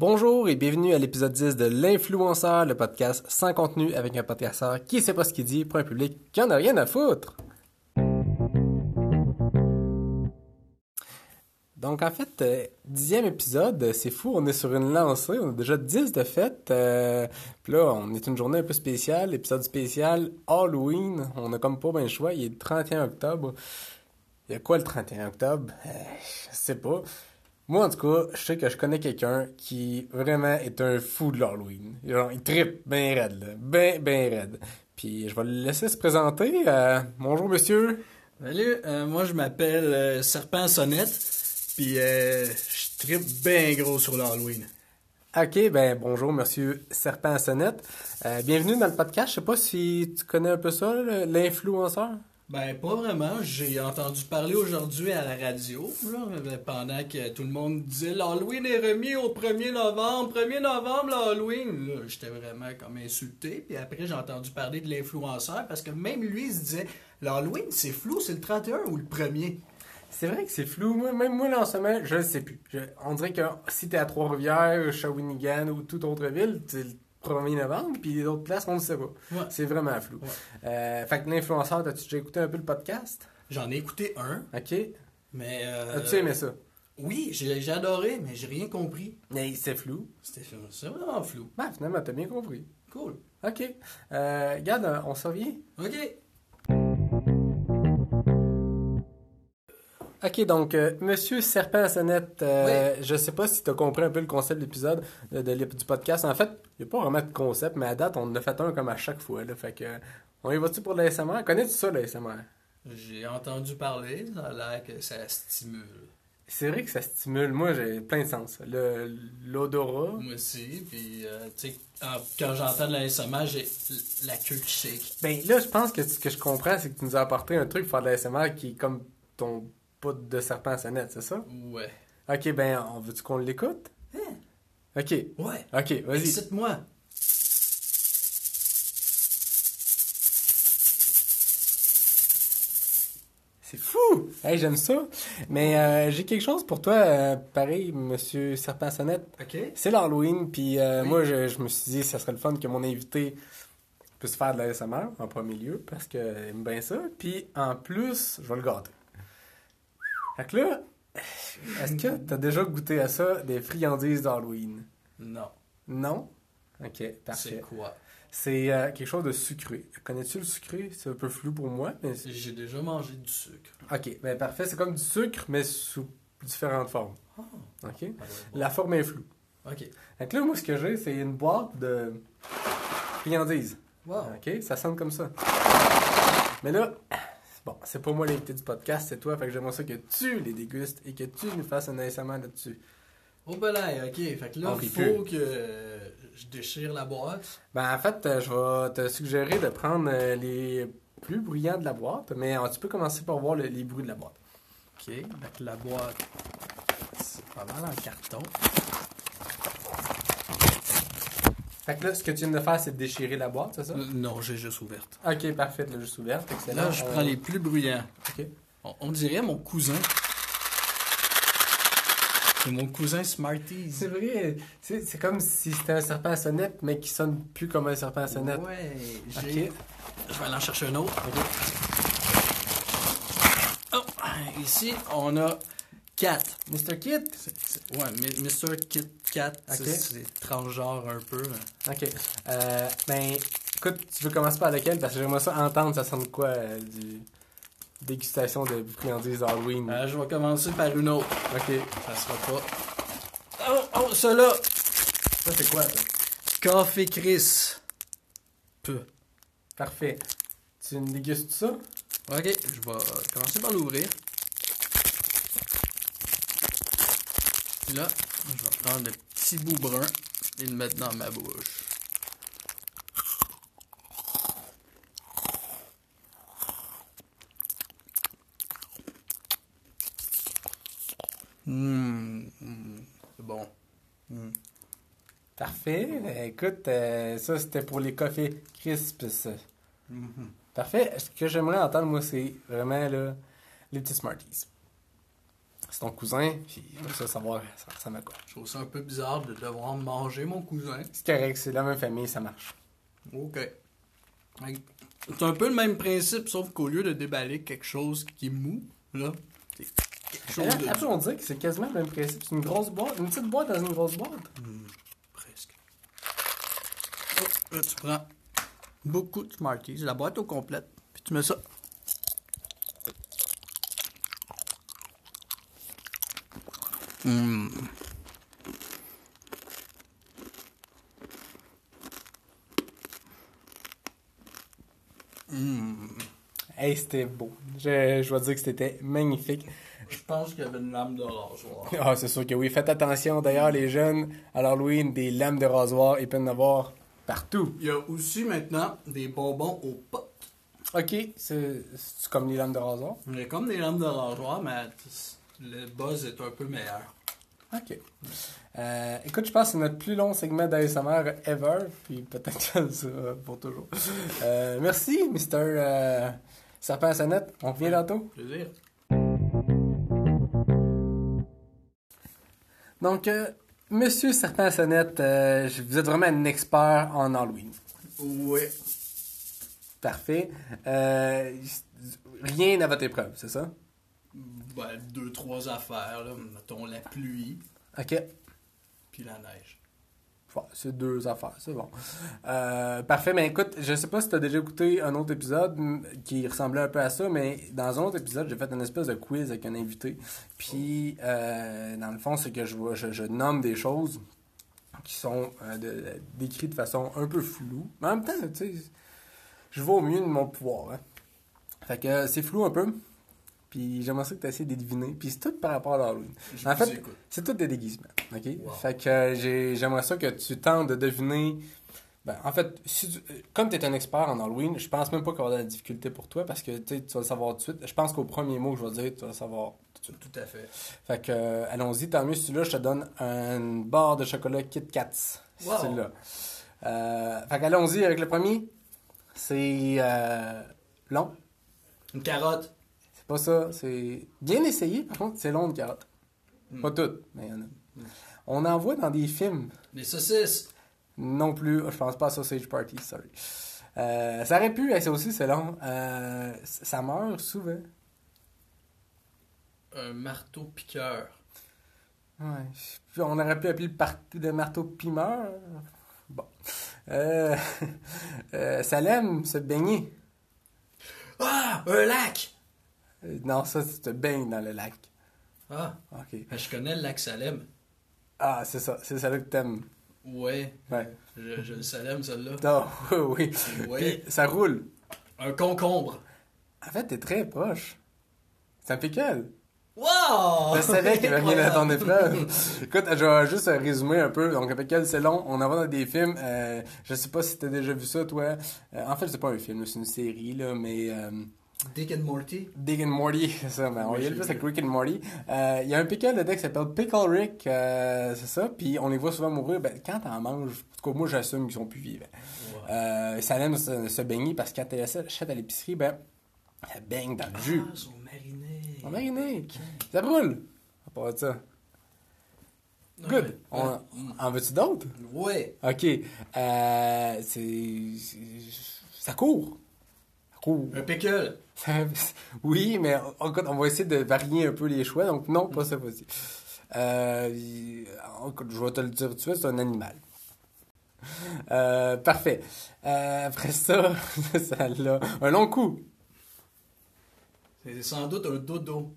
Bonjour et bienvenue à l'épisode 10 de L'Influenceur, le podcast sans contenu avec un podcasteur qui sait pas ce qu'il dit pour un public qui en a rien à foutre. Donc en fait, euh, dixième épisode, c'est fou, on est sur une lancée, on a déjà 10 de fête. Euh, Puis là, on est une journée un peu spéciale, épisode spécial Halloween. On a comme pas bien le choix, il est le 31 octobre. Il y a quoi le 31 octobre? Euh, je sais pas. Moi, en tout cas, je sais que je connais quelqu'un qui vraiment est un fou de l'Halloween. Genre, il trippe bien raide, là. Ben, ben raide. Puis je vais le laisser se présenter. Euh, bonjour, monsieur. Salut, euh, moi je m'appelle euh, Serpent Sonnette, puis je tripe bien gros sur l'Halloween. Ok, ben bonjour, monsieur Serpent Sonnette. Bienvenue dans le podcast. Je sais pas si tu connais un peu ça, l'influenceur. Ben pas vraiment, j'ai entendu parler aujourd'hui à la radio, pendant que tout le monde disait l'Halloween est remis au 1er novembre, 1er novembre l'Halloween. J'étais vraiment comme insulté, puis après j'ai entendu parler de l'influenceur, parce que même lui il se disait l'Halloween c'est flou, c'est le 31 ou le 1er. C'est vrai que c'est flou. Moi, même moi, là, en ce moment, je ne sais plus. On dirait que si t'es à Trois-Rivières, Shawinigan ou toute autre ville, le 1er novembre, puis les autres places, on ne sait pas. Ouais. C'est vraiment flou. Ouais. Euh, fait que l'influenceur, t'as-tu déjà écouté un peu le podcast? J'en ai écouté un, Ok. mais... euh, As-tu aimé ça? Oui, j'ai j'ai adoré, mais j'ai rien compris. Mais c'est flou. C'était c'est vraiment flou. Ben, finalement, t'as bien compris. Cool. Ok. Euh, regarde, on s'en vient. OK. Ok, donc, euh, Monsieur Serpent à Sonnette, euh, je sais pas si tu as compris un peu le concept de l'épisode, de, du podcast. En fait, il n'y a pas vraiment de concept, mais à date, on en a fait un comme à chaque fois. Là, fait que, euh, on y va-tu pour l'ASMR? Connais-tu ça, l'ASMR? J'ai entendu parler, ça a l'air que ça stimule. C'est vrai que ça stimule. Moi, j'ai plein de sens. Le- L'odorat. Moi aussi, puis euh, tu sais, quand j'entends de l'ASMR, j'ai la queue qui shake. Ben là, je pense que ce que je comprends, c'est que tu nous as apporté un truc pour faire de l'ASMR qui est comme ton poudre de serpent à sonnette, c'est ça? Ouais. Ok, ben, on veut-tu qu'on l'écoute? Hein? Ok. Ouais. Ok, vas-y. Excite-moi. C'est fou! Hey, j'aime ça. Mais euh, j'ai quelque chose pour toi, euh, pareil, monsieur Serpent Sonnette. OK. C'est l'Halloween, puis euh, Oui. moi, je, je me suis dit, ça serait le fun que mon invité puisse faire de la SMR en premier lieu, parce qu'il aime bien ça. Puis en plus, je vais le gâter. Fait que là, est-ce que tu as déjà goûté à ça, des friandises d'Halloween? Non. Non? Ok, C'est parfait. quoi? C'est euh, quelque chose de sucré. Connais-tu le sucré? C'est un peu flou pour moi, mais... c'est- J'ai déjà mangé du sucre. Ok, ben parfait. C'est comme du sucre, mais sous différentes formes. Ah, Ok? bon. La forme est floue. OK. Fait que là, moi, ce que j'ai, c'est une boîte de friandises. Wow. Ok? Ça sonne comme ça. Mais là, bon, c'est pas moi l'invité du podcast, c'est toi. Fait que j'aimerais ça que tu les dégustes et que tu nous fasses un ASMR là-dessus. Oh ben là, OK. Fait que là, il faut que euh, je déchire la boîte. Ben, en fait, euh, je vais te suggérer de prendre euh, les plus bruyants de la boîte, mais euh, tu peux commencer par voir le- les bruits de la boîte. OK. Que la boîte, c'est pas mal en carton. Fait que là, ce que tu viens de faire, c'est de déchirer la boîte, c'est ça? Euh, Non, j'ai juste ouverte. Ok, parfait, là, juste ouverte. Excellent. Là, je prends les plus bruyants. Ok. On, on dirait mon cousin. C'est mon cousin Smarties. C'est vrai, c'est c'est comme si c'était un serpent à sonnette, mais qui sonne plus comme un serpent à sonnette. Ouais, j'ai... Ok. Je vais aller en chercher un autre. Oh, ici, on a 4. Mr. Kit? Ouais, Mr. Kit Kat, c'est- transgenre un peu. Ok. Euh, ben, écoute, tu veux commencer par lequel? Parce que j'aimerais ça entendre, ça sonne quoi euh, du dégustation de friandises Halloween? Euh, je vais commencer par une autre. Ok. Ça sera pas... Oh, oh, cela! Ça, c'est quoi, ça? Café Chris. Peu. Parfait. Tu me dégustes ça? Ok, je vais commencer par l'ouvrir. Puis là, je vais prendre le petit bout brun et le mettre dans ma bouche. Mmh, mmh, c'est bon. Mmh. Parfait. Euh, Écoute, euh, ça, c'était pour les cafés crisps. ça. Mhm. Parfait. Ce que j'aimerais entendre, moi, c'est vraiment là, les petits Smarties. C'est ton cousin, puis ça savoir ça ressemble à quoi. Je trouve ça un peu bizarre de devoir manger mon cousin. C'est correct, c'est la même famille, ça marche. Ok. C'est un peu le même principe, sauf qu'au lieu de déballer quelque chose qui est mou, là, c'est quelque chose de. Après, on dirait que c'est quasiment le même principe. C'est une grosse boîte, une petite boîte dans une grosse boîte. Presque. Oh, là, tu prends beaucoup de Smarties, la boîte au complète, puis tu mets ça. Hum. Hey, c'était beau. Je, je dois dire que c'était magnifique. Je pense qu'il y avait une lame de rasoir. Ah, c'est sûr que oui. Faites attention, d'ailleurs, les jeunes, à l'Halloween, des lames de rasoir, ils peuvent en avoir partout. Il y a aussi maintenant des bonbons aux potes. Ok, c'est c'est comme les lames de rasoir? Il y a comme des lames de rasoir, mais le buzz est un peu meilleur. Ok. Euh, écoute, je pense que c'est notre plus long segment d'ASMR ever, puis peut-être que ça pour toujours. Euh, merci, Mr. Euh, Serpent à sonnette. On revient tantôt. Plaisir. Donc, euh, Monsieur Serpent à sonnette, vous êtes vraiment un expert en Halloween. Oui. Parfait. Rien à votre épreuve, c'est ça? Ben, deux, trois affaires, là. Mettons la pluie, Ok. puis la neige. Ouais, c'est deux affaires, c'est bon. Euh, parfait, mais écoute, je sais pas si tu as déjà écouté un autre épisode qui ressemblait un peu à ça, mais dans un autre épisode, j'ai fait une espèce de quiz avec un invité. Puis, euh, dans le fond, c'est que je, je, je nomme des choses qui sont euh, de- décrites de façon un peu floue. Mais en même temps, tu sais, je vais au mieux de mon pouvoir. hein. Fait que c'est flou un peu. Puis j'aimerais ça que tu essaies de deviner. Puis c'est tout par rapport à l'Halloween. Je En fait, c'est tout des déguisements. OK? Wow. Fait que euh, j'ai- j'aimerais ça que tu tentes de deviner. Ben, en fait, si tu- euh, comme tu es un expert en Halloween, je pense même pas qu'il va y avoir de la difficulté pour toi parce que tu tu vas le savoir tout de suite. Je pense qu'au premier mot que je vais dire, tu vas le savoir tout de suite. Tout à fait. Fait que, euh, allons-y. Tant mieux si là, je te donne une barre de chocolat Kit Kats. Wow. C'est là. Euh, fait qu'allons-y avec le premier. C'est euh, long. Une carotte. Pas ça. C'est bien essayé. Par contre, c'est long de carotte. Hmm. Pas toutes, mais il y en a. On en voit dans des films. Des saucisses. Non plus, je pense pas à Sausage Party, sorry. Euh, ça aurait pu, ça aussi c'est long. Euh, ça meurt souvent. Un marteau piqueur. Ouais. On aurait pu appeler le, par- le marteau pimeur. Bon. Euh, Salem, se baigner. Ah! Un lac! Euh, non, ça, tu te baignes dans le lac. Ah! Ok. ben, Je connais le lac Salem. Ah, c'est ça, c'est ça que t'aimes. Ouais. Ouais. Je, je le Salem, celle-là. Non, oui, oui. Ouais. Puis, ça roule. Un concombre. En fait, t'es très proche. C'est un pickle. Wow! Je savais qu'il avait rien à ton épreuve. Écoute, je vais juste résumer un peu. Donc, avec elle, c'est long. On en va dans des films? Euh, je sais pas si t'as déjà vu ça, toi. Euh, en fait, c'est pas un film, c'est une série, là, mais... Euh, Dick and Morty. Dick and Morty, c'est ça. Mais on Oui, y est plus avec Rick and Morty. Euh, Il y a un pickle dedans qui s'appelle Pickle Rick. euh, c'est ça. Puis on les voit souvent mourir. Ben, quand t'en manges, en tout cas, moi, j'assume qu'ils sont plus vivants. Euh, Salem se, se baigner parce que quand elle achète à l'épicerie, ben, elle baigne dans le jus. Ah, ils sont marinés. Mariné. Ça brûle. À part ça. Good. Ouais. On, en veux-tu d'autres? Ouais. Ok. C'est- Ça court. Ça. Un pickle. Ça- oui, mais on, on va essayer de varier un peu les choix. Donc, non, pas cette fois-ci. Euh, je vais te le dire tout de suite, c'est un animal. Euh, parfait. Euh, après ça, ça l'a. Un long coup. C'est sans doute un dodo.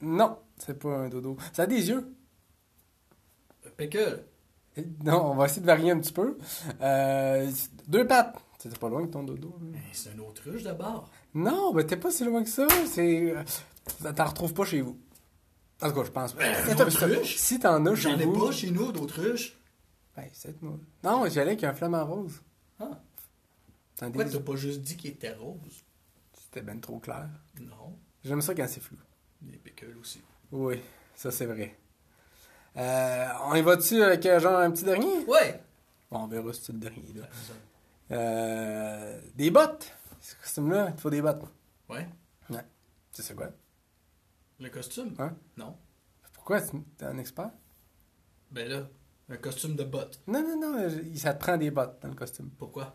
Non, c'est pas un dodo. Ça a des yeux. Un pickle. Non, on va essayer de varier un petit peu. Euh, deux pattes. C'était pas loin que ton dodo. c'est un autruche d'abord. Non, ben t'es pas si loin que ça. C'est. euh, T'en retrouves pas chez vous. En tout cas, je pense autruche? Si t'en as chez J'en ai vous. pas chez nous d'autruche. Ben, c'est moi. Non, j'allais avec un flamant rose. Ah. T'en Pourquoi t'as pas juste dit qu'il était rose? C'était ben trop clair. Non. J'aime ça quand c'est flou. Des pickles aussi. Oui, ça c'est vrai. Euh, on y va-tu avec euh, genre un petit dernier? Ouais! Bon, on verra si c'est le dernier. Là. Euh, des bottes. Ce costume-là, il te faut des bottes. Ouais. Tu sais quoi? Le costume? Hein? Non. Pourquoi? T'es un expert? Ben là, un costume de botte. Non, non, non, ça te prend des bottes dans le costume. Pourquoi?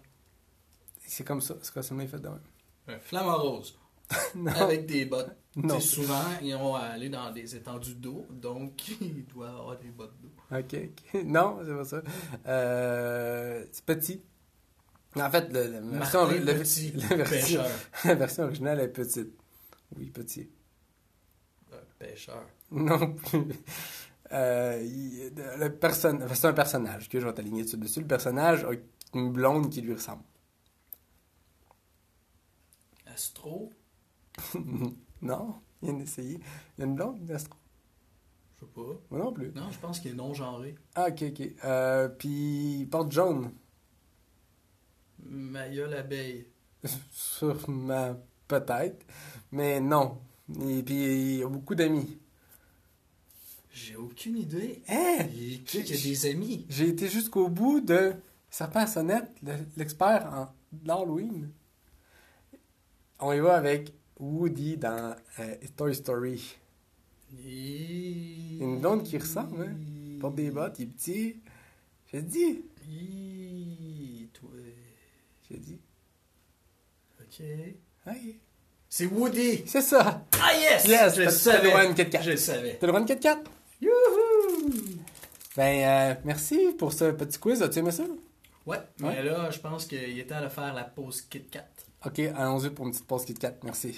C'est comme ça, ce costume-là est fait de même. Un flamant rose. Non, Avec des bottes. non. Souvent, ils vont aller dans des étendues d'eau, donc il doit avoir des bottes d'eau. Ok, ok. Non, c'est pas ça. Euh, c'est petit. En fait, le, la, version, le- Petit, la version- la version originale est petite. Oui, petit. Un pêcheur. Non plus. Euh, le person... C'est un personnage que je vais t'aligner dessus. dessus. Le personnage a une blonde qui lui ressemble. Astro? non, il vient d'essayer. Il y a une blonde, Astro. Je sais pas. Moi non plus. Non, je pense qu'il est non-genré. Ah, ok, ok. Euh, puis il porte jaune. Maya l'abeille. Sûrement, peut-être. Mais non. Et puis il a beaucoup d'amis. J'ai aucune idée. Hein? Il qui? A des amis? J'ai été jusqu'au bout de à sonnette, le- l'expert en l'Halloween. On y va avec Woody dans euh, Toy Story. Il... y a une blonde qui ressemble, hein? Il porte des bottes, il est petit. J'ai dit. Il... J'ai dit. Ok. Hey. C'est Woody! C'est ça! Ah yes! Yes! Je le t'as- t'as le savais! Je le savais. T'as le Kit Kat? Youhou! Ben, euh, merci pour ce petit quiz. As-tu aimé ça? Ouais, mais Ouais. là, je pense qu'il est temps de faire la pause Kit Kat. Ok, allons-y pour une petite pause Kit Kat. Merci.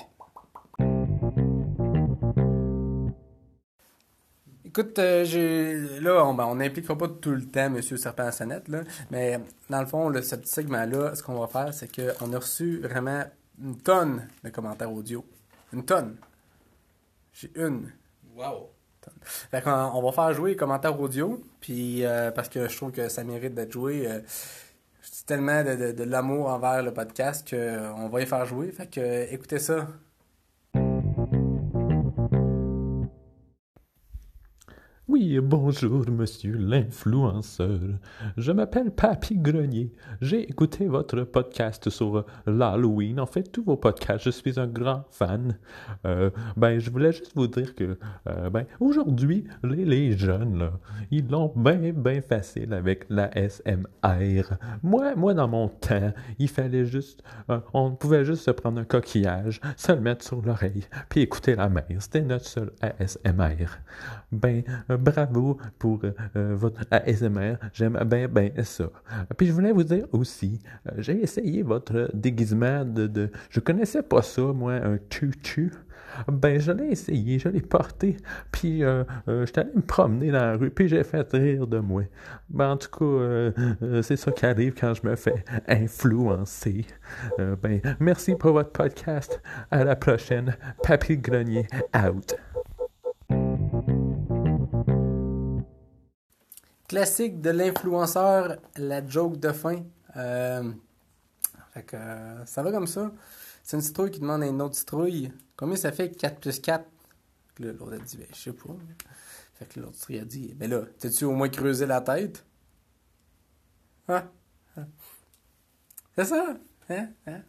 Écoute, euh, j'ai- là, on ben, n'impliquera pas tout le temps Monsieur Serpent à sonnette, là, mais dans le fond, là, ce petit segment-là, ce qu'on va faire, c'est qu'on a reçu vraiment une tonne de commentaires audio. Une tonne. J'ai une. Wow! Fait qu'on on va faire jouer les commentaires audio, puis euh, parce que je trouve que ça mérite d'être joué. euh, c'est tellement de, de- de l'amour envers le podcast qu'on va y faire jouer. Fait que écoutez ça. Bonjour, monsieur l'influenceur. Je m'appelle Papy Grenier. J'ai écouté votre podcast sur l'Halloween. En fait, tous vos podcasts, je suis un grand fan. Euh, ben, je voulais juste vous dire que, euh, ben, aujourd'hui, les, les jeunes, là, ils l'ont bien, bien facile avec la SMR. Moi, moi, dans mon temps, il fallait juste, euh, on pouvait juste se prendre un coquillage, se le mettre sur l'oreille, puis écouter la mer. C'était notre seul ASMR. Ben, euh, bravo pour euh, euh, votre ASMR. J'aime bien, bien ça. Puis je voulais vous dire aussi, euh, j'ai essayé votre déguisement de, de... Je connaissais pas ça, moi, un tutu. Ben, je l'ai essayé, je l'ai porté, puis euh, j'étais allé me promener dans la rue, puis j'ai fait rire de moi. Ben, en tout cas, c'est ça qui arrive quand je me fais influencer. Ben, merci pour votre podcast. À la prochaine. Papy Grenier, out. Classique de l'influenceur, la joke de fin. Euh, fait que euh, ça va comme ça. C'est une citrouille qui demande à une autre citrouille combien ça fait? 4 plus 4 Puis là, l'autre a dit ben, je sais pas. Fait que l'autre citrouille a dit ben là, t'as-tu au moins creusé la tête? Hein? Hein? C'est ça Hein? Hein?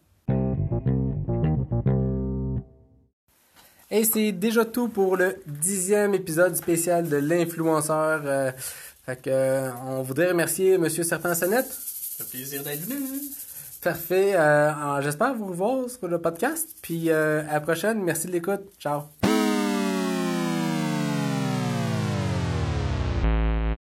Et c'est déjà tout pour le dixième épisode spécial de l'influenceur. euh, fait que, euh, on voudrait remercier Monsieur Serpent Sonnette. Ça fait plaisir d'être venu. Parfait. Euh, J'espère vous revoir sur le podcast. Puis euh, à la prochaine. Merci de l'écoute. Ciao.